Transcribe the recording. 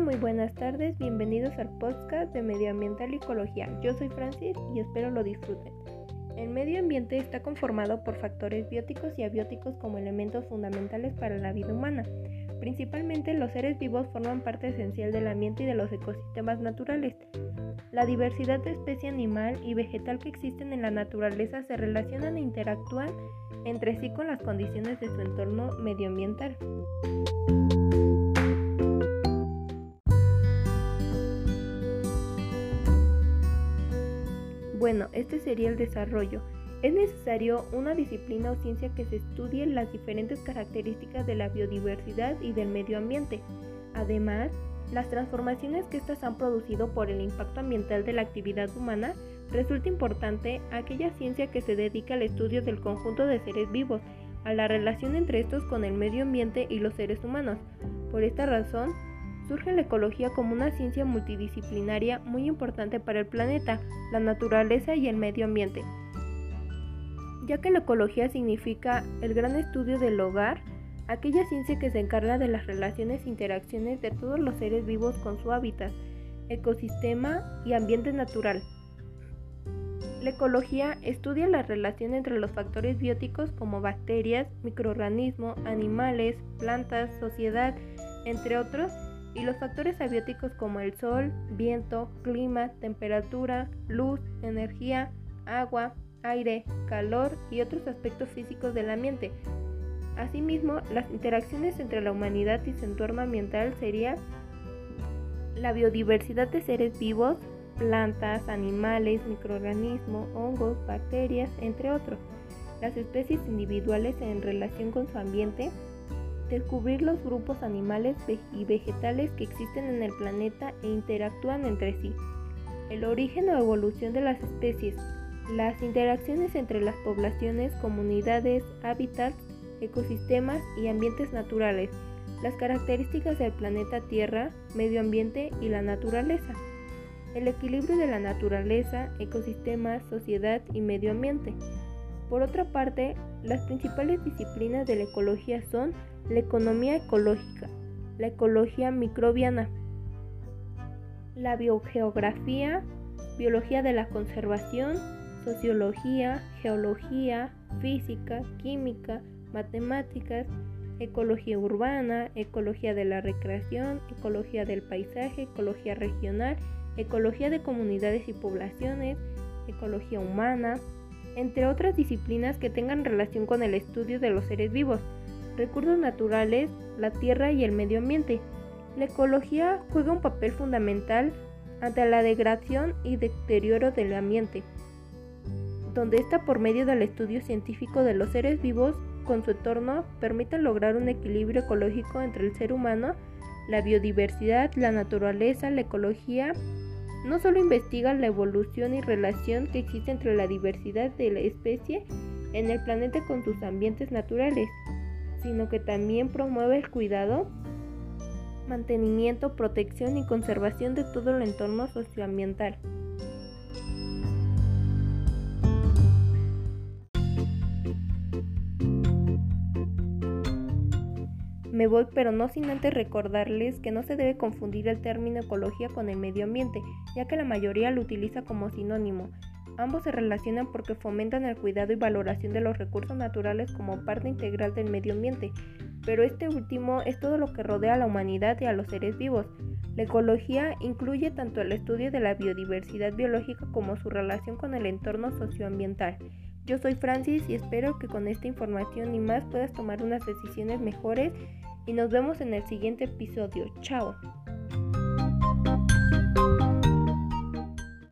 Muy buenas tardes, bienvenidos al podcast de Medio Ambiental y Ecología. Yo soy Francis y espero lo disfruten. El medio ambiente está conformado por factores bióticos y abióticos como elementos fundamentales para la vida humana. Principalmente los seres vivos forman parte esencial del ambiente y de los ecosistemas naturales. La diversidad de especie animal y vegetal que existen en la naturaleza se relacionan e interactúan entre sí con las condiciones de su entorno medioambiental. Bueno, este sería el desarrollo. Es necesario una disciplina o ciencia que se estudie las diferentes características de la biodiversidad y del medio ambiente. Además, las transformaciones que éstas han producido por el impacto ambiental de la actividad humana, resulta importante aquella ciencia que se dedica al estudio del conjunto de seres vivos, a la relación entre estos con el medio ambiente y los seres humanos. Por esta razón, surge la ecología como una ciencia multidisciplinaria muy importante para el planeta, la naturaleza y el medio ambiente. Ya que la ecología significa el gran estudio del hogar, aquella ciencia que se encarga de las relaciones e interacciones de todos los seres vivos con su hábitat, ecosistema y ambiente natural. La ecología estudia la relación entre los factores bióticos como bacterias, microorganismos, animales, plantas, sociedad, entre otros, y los factores abióticos como el sol, viento, clima, temperatura, luz, energía, agua, aire, calor y otros aspectos físicos del ambiente. Asimismo, las interacciones entre la humanidad y su entorno ambiental sería la biodiversidad de seres vivos, plantas, animales, microorganismos, hongos, bacterias, entre otros. Las especies individuales en relación con su ambiente, descubrir los grupos animales y vegetales que existen en el planeta e interactúan entre sí, el origen o evolución de las especies, las interacciones entre las poblaciones, comunidades, hábitats, ecosistemas y ambientes naturales, las características del planeta Tierra, medio ambiente y la naturaleza, el equilibrio de la naturaleza, ecosistemas, sociedad y medio ambiente. Por otra parte, las principales disciplinas de la ecología son la economía ecológica, la ecología microbiana, la biogeografía, biología de la conservación, sociología, geología, física, química, matemáticas, ecología urbana, ecología de la recreación, ecología del paisaje, ecología regional, ecología de comunidades y poblaciones, ecología humana, entre otras disciplinas que tengan relación con el estudio de los seres vivos, recursos naturales, la tierra y el medio ambiente. La ecología juega un papel fundamental ante la degradación y deterioro del ambiente, donde ésta por medio del estudio científico de los seres vivos con su entorno permite lograr un equilibrio ecológico entre el ser humano, la biodiversidad, la naturaleza, la ecología. No solo investiga la evolución y relación que existe entre la diversidad de la especie en el planeta con sus ambientes naturales, sino que también promueve el cuidado, mantenimiento, protección y conservación de todo el entorno socioambiental. Me voy, pero no sin antes recordarles que no se debe confundir el término ecología con el medio ambiente, ya que la mayoría lo utiliza como sinónimo. Ambos se relacionan porque fomentan el cuidado y valoración de los recursos naturales como parte integral del medio ambiente, pero este último es todo lo que rodea a la humanidad y a los seres vivos. La ecología incluye tanto el estudio de la biodiversidad biológica como su relación con el entorno socioambiental. Yo soy Francis y espero que con esta información y más puedas tomar unas decisiones mejores y nos vemos en el siguiente episodio. Chao.